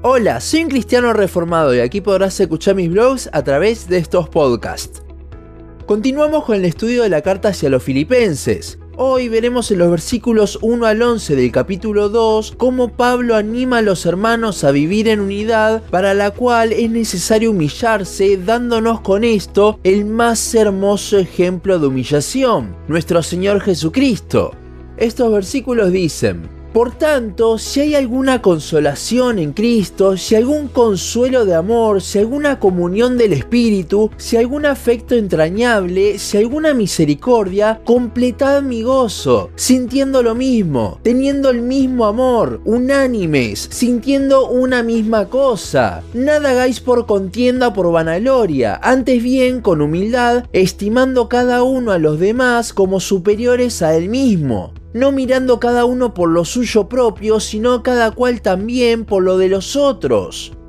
Hola, soy un cristiano reformado y aquí podrás escuchar mis blogs a través de estos podcasts. Continuamos con el estudio de la carta hacia los filipenses. Hoy veremos en los versículos 1 al 11 del capítulo 2 cómo Pablo anima a los hermanos a vivir en unidad para la cual es necesario humillarse dándonos con esto el más hermoso ejemplo de humillación, nuestro Señor Jesucristo. Estos versículos dicen, por tanto, si hay alguna consolación en Cristo, si algún consuelo de amor, si alguna comunión del Espíritu, si algún afecto entrañable, si alguna misericordia, completad mi gozo, sintiendo lo mismo, teniendo el mismo amor, unánimes, sintiendo una misma cosa. Nada hagáis por contienda por vanagloria, antes bien con humildad, estimando cada uno a los demás como superiores a él mismo no mirando cada uno por lo suyo propio, sino cada cual también por lo de los otros.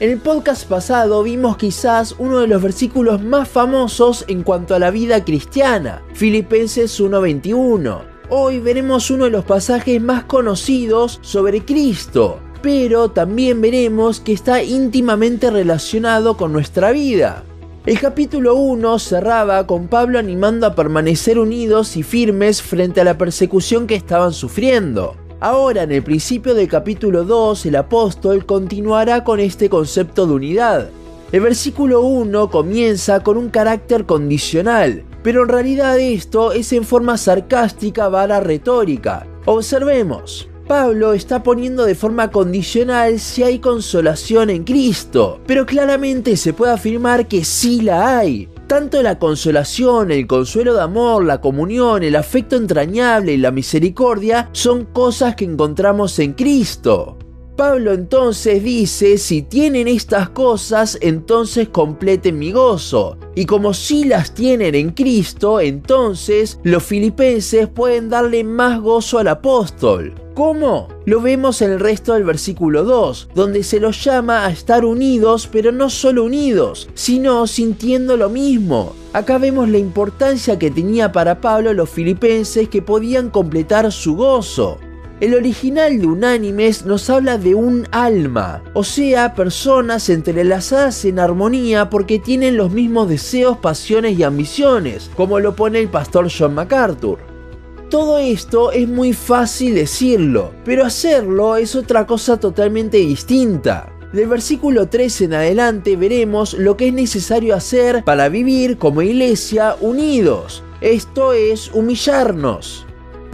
En el podcast pasado vimos quizás uno de los versículos más famosos en cuanto a la vida cristiana, Filipenses 1:21. Hoy veremos uno de los pasajes más conocidos sobre Cristo, pero también veremos que está íntimamente relacionado con nuestra vida. El capítulo 1 cerraba con Pablo animando a permanecer unidos y firmes frente a la persecución que estaban sufriendo. Ahora, en el principio del capítulo 2, el apóstol continuará con este concepto de unidad. El versículo 1 comienza con un carácter condicional, pero en realidad esto es en forma sarcástica vara retórica. Observemos. Pablo está poniendo de forma condicional si hay consolación en Cristo, pero claramente se puede afirmar que sí la hay. Tanto la consolación, el consuelo de amor, la comunión, el afecto entrañable y la misericordia son cosas que encontramos en Cristo. Pablo entonces dice, si tienen estas cosas, entonces completen mi gozo. Y como si las tienen en Cristo, entonces los filipenses pueden darle más gozo al apóstol. ¿Cómo? Lo vemos en el resto del versículo 2, donde se los llama a estar unidos, pero no solo unidos, sino sintiendo lo mismo. Acá vemos la importancia que tenía para Pablo los filipenses que podían completar su gozo. El original de Unánimes nos habla de un alma, o sea, personas entrelazadas en armonía porque tienen los mismos deseos, pasiones y ambiciones, como lo pone el pastor John MacArthur. Todo esto es muy fácil decirlo, pero hacerlo es otra cosa totalmente distinta. Del versículo 3 en adelante veremos lo que es necesario hacer para vivir como iglesia unidos. Esto es humillarnos.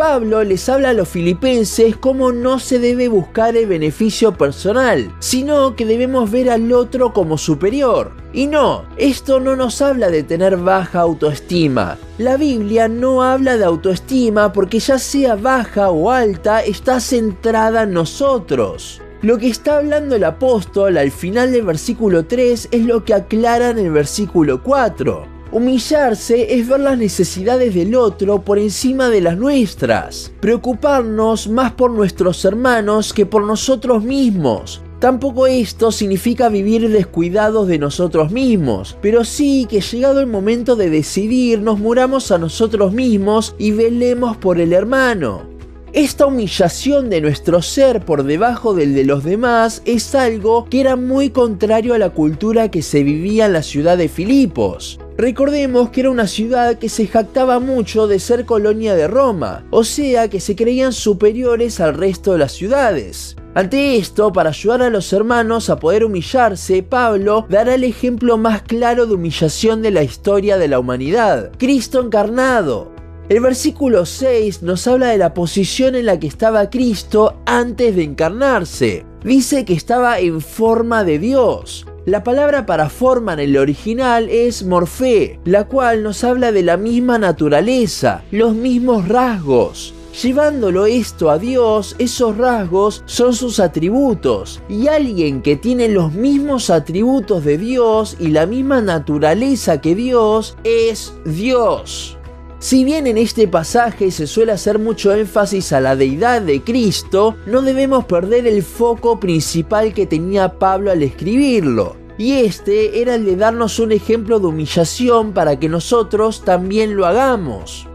Pablo les habla a los filipenses cómo no se debe buscar el beneficio personal, sino que debemos ver al otro como superior. Y no, esto no nos habla de tener baja autoestima. La Biblia no habla de autoestima porque ya sea baja o alta, está centrada en nosotros. Lo que está hablando el apóstol al final del versículo 3 es lo que aclara en el versículo 4. Humillarse es ver las necesidades del otro por encima de las nuestras, preocuparnos más por nuestros hermanos que por nosotros mismos. Tampoco esto significa vivir descuidados de nosotros mismos, pero sí que llegado el momento de decidir nos muramos a nosotros mismos y velemos por el hermano. Esta humillación de nuestro ser por debajo del de los demás es algo que era muy contrario a la cultura que se vivía en la ciudad de Filipos. Recordemos que era una ciudad que se jactaba mucho de ser colonia de Roma, o sea que se creían superiores al resto de las ciudades. Ante esto, para ayudar a los hermanos a poder humillarse, Pablo dará el ejemplo más claro de humillación de la historia de la humanidad, Cristo encarnado. El versículo 6 nos habla de la posición en la que estaba Cristo antes de encarnarse. Dice que estaba en forma de Dios. La palabra para forma en el original es morfé, la cual nos habla de la misma naturaleza, los mismos rasgos. Llevándolo esto a Dios, esos rasgos son sus atributos. Y alguien que tiene los mismos atributos de Dios y la misma naturaleza que Dios es Dios. Si bien en este pasaje se suele hacer mucho énfasis a la deidad de Cristo, no debemos perder el foco principal que tenía Pablo al escribirlo. Y este era el de darnos un ejemplo de humillación para que nosotros también lo hagamos.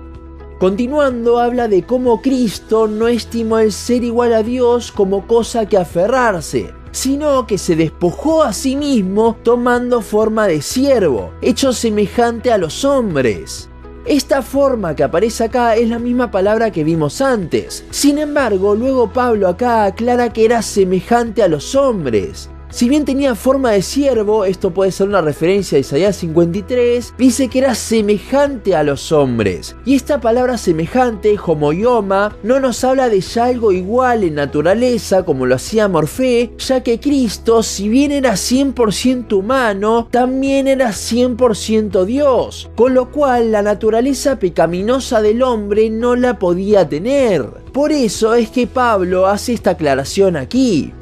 Continuando, habla de cómo Cristo no estimó el ser igual a Dios como cosa que aferrarse, sino que se despojó a sí mismo tomando forma de siervo, hecho semejante a los hombres. Esta forma que aparece acá es la misma palabra que vimos antes. Sin embargo, luego Pablo acá aclara que era semejante a los hombres. Si bien tenía forma de siervo, esto puede ser una referencia a Isaías 53, dice que era semejante a los hombres. Y esta palabra semejante, homoioma, no nos habla de ya algo igual en naturaleza como lo hacía Morfé, ya que Cristo, si bien era 100% humano, también era 100% Dios, con lo cual la naturaleza pecaminosa del hombre no la podía tener. Por eso es que Pablo hace esta aclaración aquí.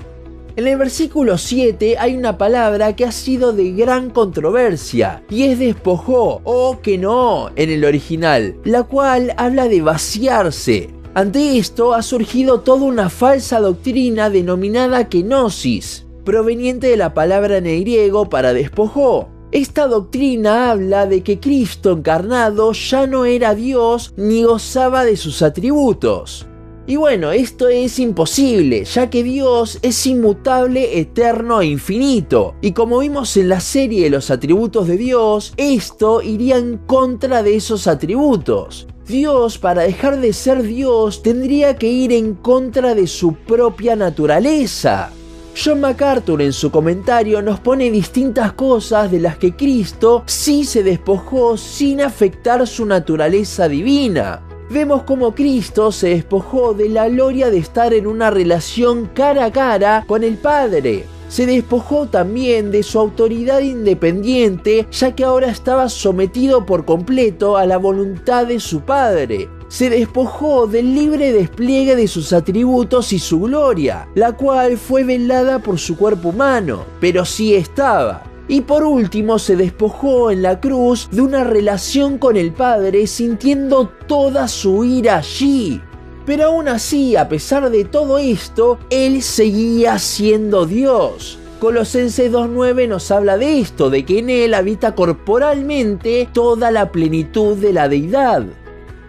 En el versículo 7 hay una palabra que ha sido de gran controversia y es despojó o que no en el original, la cual habla de vaciarse. Ante esto ha surgido toda una falsa doctrina denominada kenosis, proveniente de la palabra en el griego para despojó. Esta doctrina habla de que Cristo encarnado ya no era Dios ni gozaba de sus atributos. Y bueno, esto es imposible, ya que Dios es inmutable, eterno e infinito. Y como vimos en la serie de los atributos de Dios, esto iría en contra de esos atributos. Dios, para dejar de ser Dios, tendría que ir en contra de su propia naturaleza. John MacArthur en su comentario nos pone distintas cosas de las que Cristo sí se despojó sin afectar su naturaleza divina vemos cómo Cristo se despojó de la gloria de estar en una relación cara a cara con el Padre. Se despojó también de su autoridad independiente, ya que ahora estaba sometido por completo a la voluntad de su Padre. Se despojó del libre despliegue de sus atributos y su gloria, la cual fue velada por su cuerpo humano, pero sí estaba. Y por último se despojó en la cruz de una relación con el Padre sintiendo toda su ira allí. Pero aún así, a pesar de todo esto, Él seguía siendo Dios. Colosenses 2.9 nos habla de esto, de que en Él habita corporalmente toda la plenitud de la deidad.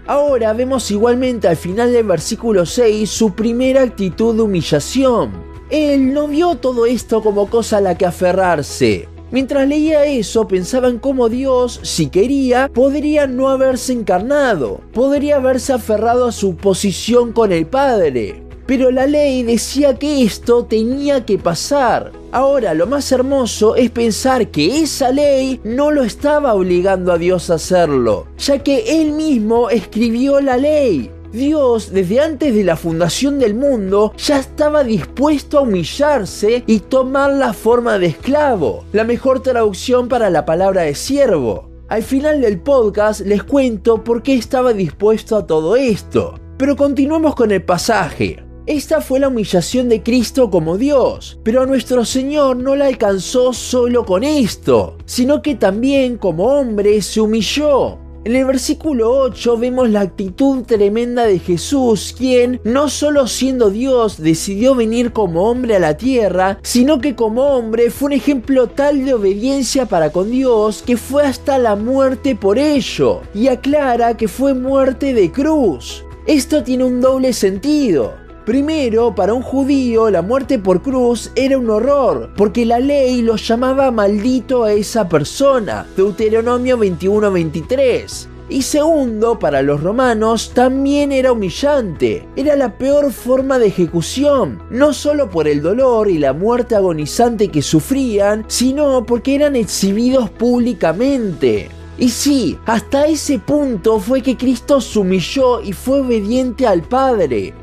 Ahora vemos igualmente al final del versículo 6 su primera actitud de humillación. Él no vio todo esto como cosa a la que aferrarse. Mientras leía eso, pensaba en cómo Dios, si quería, podría no haberse encarnado, podría haberse aferrado a su posición con el Padre. Pero la ley decía que esto tenía que pasar. Ahora, lo más hermoso es pensar que esa ley no lo estaba obligando a Dios a hacerlo, ya que Él mismo escribió la ley. Dios, desde antes de la fundación del mundo, ya estaba dispuesto a humillarse y tomar la forma de esclavo, la mejor traducción para la palabra de siervo. Al final del podcast les cuento por qué estaba dispuesto a todo esto. Pero continuemos con el pasaje. Esta fue la humillación de Cristo como Dios, pero nuestro Señor no la alcanzó solo con esto, sino que también como hombre se humilló, en el versículo 8 vemos la actitud tremenda de Jesús, quien no solo siendo Dios decidió venir como hombre a la tierra, sino que como hombre fue un ejemplo tal de obediencia para con Dios que fue hasta la muerte por ello, y aclara que fue muerte de cruz. Esto tiene un doble sentido. Primero, para un judío la muerte por cruz era un horror, porque la ley lo llamaba maldito a esa persona, Deuteronomio 21-23. Y segundo, para los romanos también era humillante, era la peor forma de ejecución, no solo por el dolor y la muerte agonizante que sufrían, sino porque eran exhibidos públicamente. Y sí, hasta ese punto fue que Cristo se humilló y fue obediente al Padre.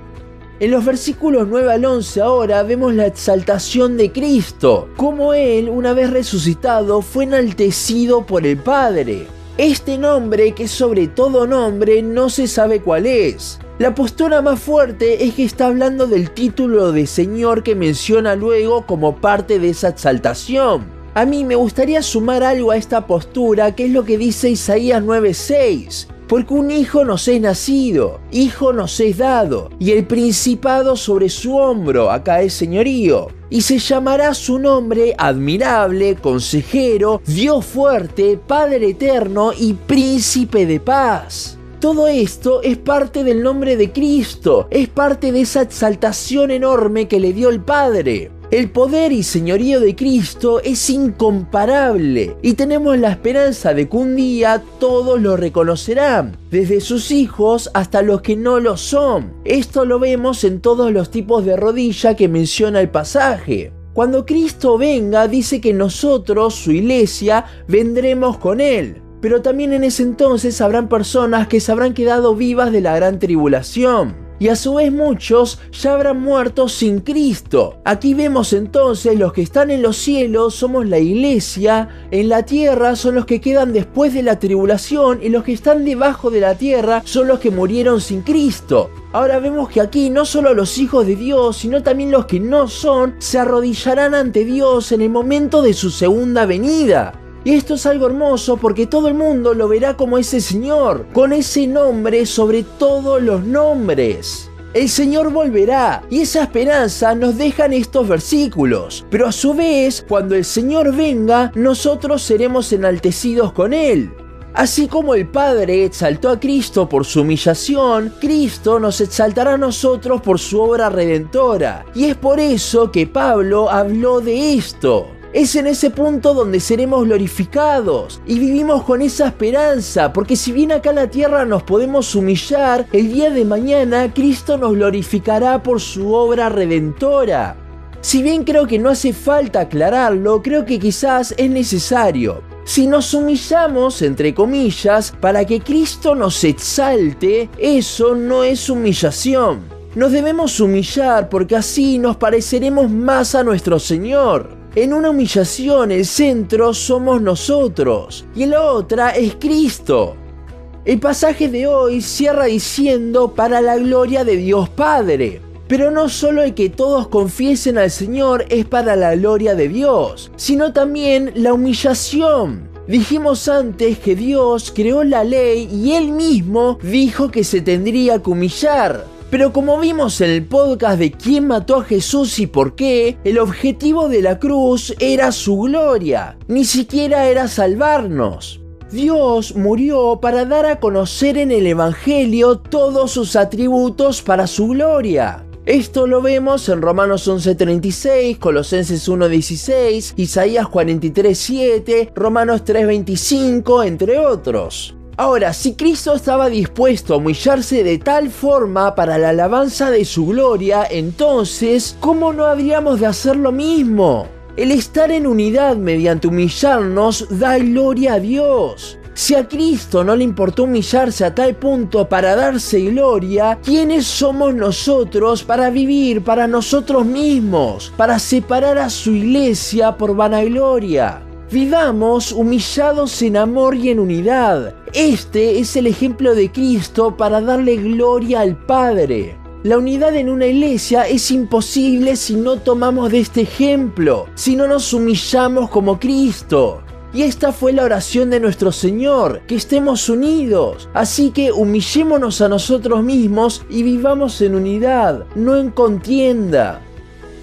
En los versículos 9 al 11 ahora vemos la exaltación de Cristo, como Él, una vez resucitado, fue enaltecido por el Padre. Este nombre, que sobre todo nombre, no se sabe cuál es. La postura más fuerte es que está hablando del título de Señor que menciona luego como parte de esa exaltación. A mí me gustaría sumar algo a esta postura, que es lo que dice Isaías 9:6. Porque un hijo nos es nacido, hijo nos es dado, y el principado sobre su hombro, acá es señorío. Y se llamará su nombre admirable, consejero, Dios fuerte, Padre eterno y príncipe de paz. Todo esto es parte del nombre de Cristo, es parte de esa exaltación enorme que le dio el Padre. El poder y señorío de Cristo es incomparable y tenemos la esperanza de que un día todos lo reconocerán, desde sus hijos hasta los que no lo son. Esto lo vemos en todos los tipos de rodilla que menciona el pasaje. Cuando Cristo venga, dice que nosotros, su iglesia, vendremos con Él. Pero también en ese entonces habrán personas que se habrán quedado vivas de la gran tribulación y a su vez muchos ya habrán muerto sin Cristo. Aquí vemos entonces los que están en los cielos somos la iglesia, en la tierra son los que quedan después de la tribulación y los que están debajo de la tierra son los que murieron sin Cristo. Ahora vemos que aquí no solo los hijos de Dios, sino también los que no son, se arrodillarán ante Dios en el momento de su segunda venida. Y esto es algo hermoso porque todo el mundo lo verá como ese Señor, con ese nombre sobre todos los nombres. El Señor volverá y esa esperanza nos dejan estos versículos. Pero a su vez, cuando el Señor venga, nosotros seremos enaltecidos con Él. Así como el Padre exaltó a Cristo por su humillación, Cristo nos exaltará a nosotros por su obra redentora. Y es por eso que Pablo habló de esto. Es en ese punto donde seremos glorificados y vivimos con esa esperanza, porque si bien acá en la tierra nos podemos humillar, el día de mañana Cristo nos glorificará por su obra redentora. Si bien creo que no hace falta aclararlo, creo que quizás es necesario. Si nos humillamos, entre comillas, para que Cristo nos exalte, eso no es humillación. Nos debemos humillar porque así nos pareceremos más a nuestro Señor. En una humillación el centro somos nosotros y en la otra es Cristo. El pasaje de hoy cierra diciendo para la gloria de Dios Padre. Pero no solo el que todos confiesen al Señor es para la gloria de Dios, sino también la humillación. Dijimos antes que Dios creó la ley y Él mismo dijo que se tendría que humillar. Pero como vimos en el podcast de quién mató a Jesús y por qué, el objetivo de la cruz era su gloria, ni siquiera era salvarnos. Dios murió para dar a conocer en el Evangelio todos sus atributos para su gloria. Esto lo vemos en Romanos 11:36, Colosenses 1:16, Isaías 43:7, Romanos 3:25, entre otros. Ahora, si Cristo estaba dispuesto a humillarse de tal forma para la alabanza de su gloria, entonces, ¿cómo no habríamos de hacer lo mismo? El estar en unidad mediante humillarnos da gloria a Dios. Si a Cristo no le importó humillarse a tal punto para darse gloria, ¿quiénes somos nosotros para vivir para nosotros mismos, para separar a su iglesia por vanagloria? Vivamos humillados en amor y en unidad. Este es el ejemplo de Cristo para darle gloria al Padre. La unidad en una iglesia es imposible si no tomamos de este ejemplo, si no nos humillamos como Cristo. Y esta fue la oración de nuestro Señor, que estemos unidos. Así que humillémonos a nosotros mismos y vivamos en unidad, no en contienda.